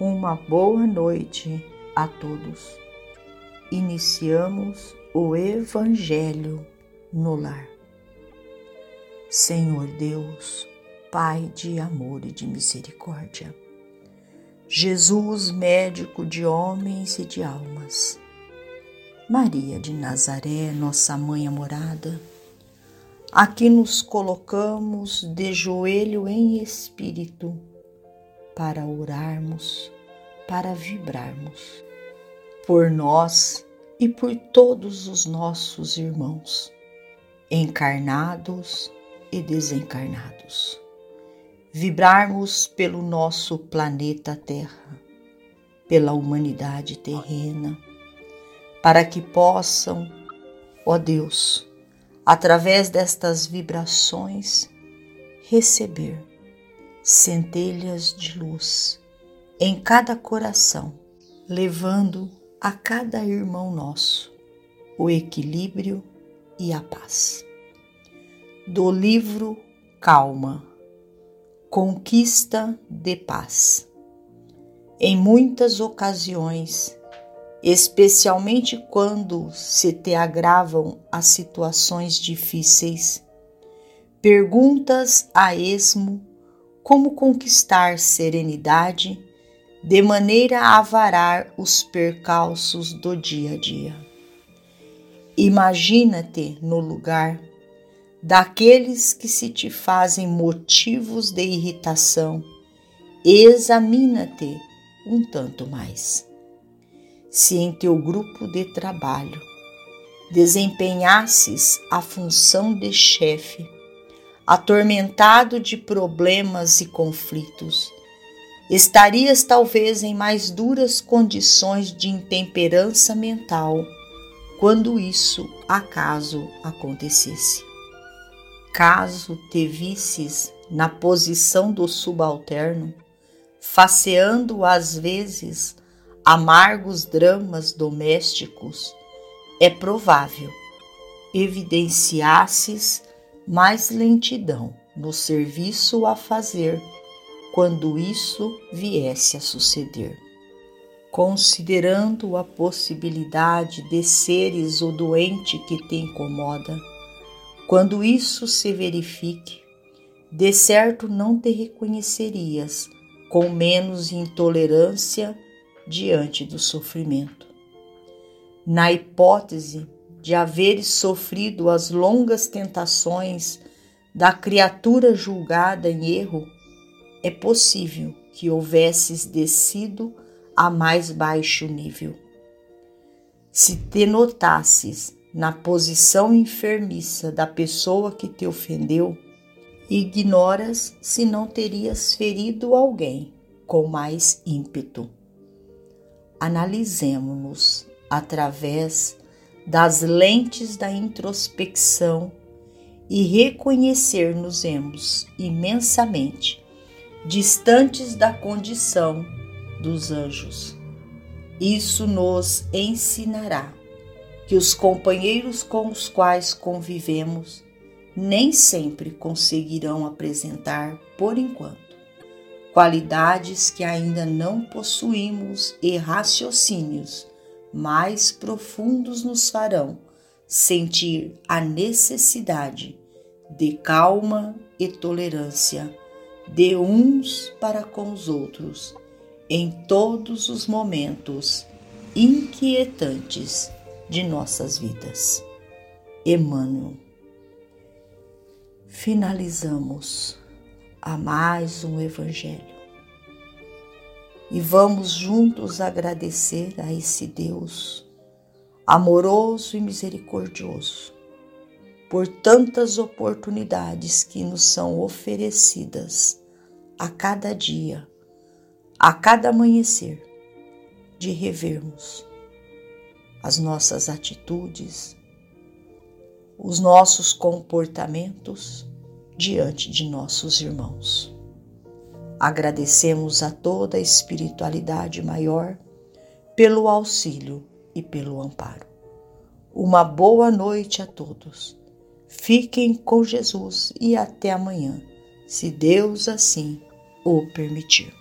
Uma boa noite a todos. Iniciamos o Evangelho no lar. Senhor Deus, Pai de amor e de misericórdia, Jesus, médico de homens e de almas, Maria de Nazaré, nossa mãe amorada, aqui nos colocamos de joelho em espírito para orarmos, para vibrarmos por nós e por todos os nossos irmãos, encarnados e desencarnados. Vibrarmos pelo nosso planeta Terra, pela humanidade terrena, para que possam, ó Deus, através destas vibrações, receber centelhas de luz em cada coração, levando a cada irmão nosso o equilíbrio e a paz. Do livro Calma, Conquista de Paz. Em muitas ocasiões, especialmente quando se te agravam as situações difíceis, perguntas a esmo como conquistar serenidade de maneira a varar os percalços do dia a dia. Imagina-te no lugar daqueles que se te fazem motivos de irritação. Examina-te um tanto mais. Se em teu grupo de trabalho desempenhasses a função de chefe, atormentado de problemas e conflitos. Estarias talvez em mais duras condições de intemperança mental quando isso acaso acontecesse. Caso te visses na posição do subalterno, faceando às vezes amargos dramas domésticos, é provável evidenciasses mais lentidão no serviço a fazer quando isso viesse a suceder. Considerando a possibilidade de seres o doente que te incomoda, quando isso se verifique, de certo não te reconhecerias com menos intolerância diante do sofrimento. Na hipótese de haveres sofrido as longas tentações da criatura julgada em erro, é possível que houvesses descido a mais baixo nível. Se te notasses na posição enfermiça da pessoa que te ofendeu, ignoras se não terias ferido alguém com mais ímpeto. Analisemos-nos através das lentes da introspecção e reconhecer-nos-emos imensamente distantes da condição dos anjos. Isso nos ensinará que os companheiros com os quais convivemos nem sempre conseguirão apresentar, por enquanto, qualidades que ainda não possuímos e raciocínios mais profundos nos farão sentir a necessidade de calma e tolerância de uns para com os outros em todos os momentos inquietantes de nossas vidas. Emmanuel. Finalizamos a mais um Evangelho e vamos juntos agradecer a esse Deus amoroso e misericordioso por tantas oportunidades que nos são oferecidas a cada dia, a cada amanhecer, de revermos as nossas atitudes, os nossos comportamentos diante de nossos irmãos. Agradecemos a toda a espiritualidade maior pelo auxílio e pelo amparo. Uma boa noite a todos. Fiquem com Jesus e até amanhã, se Deus assim o permitir.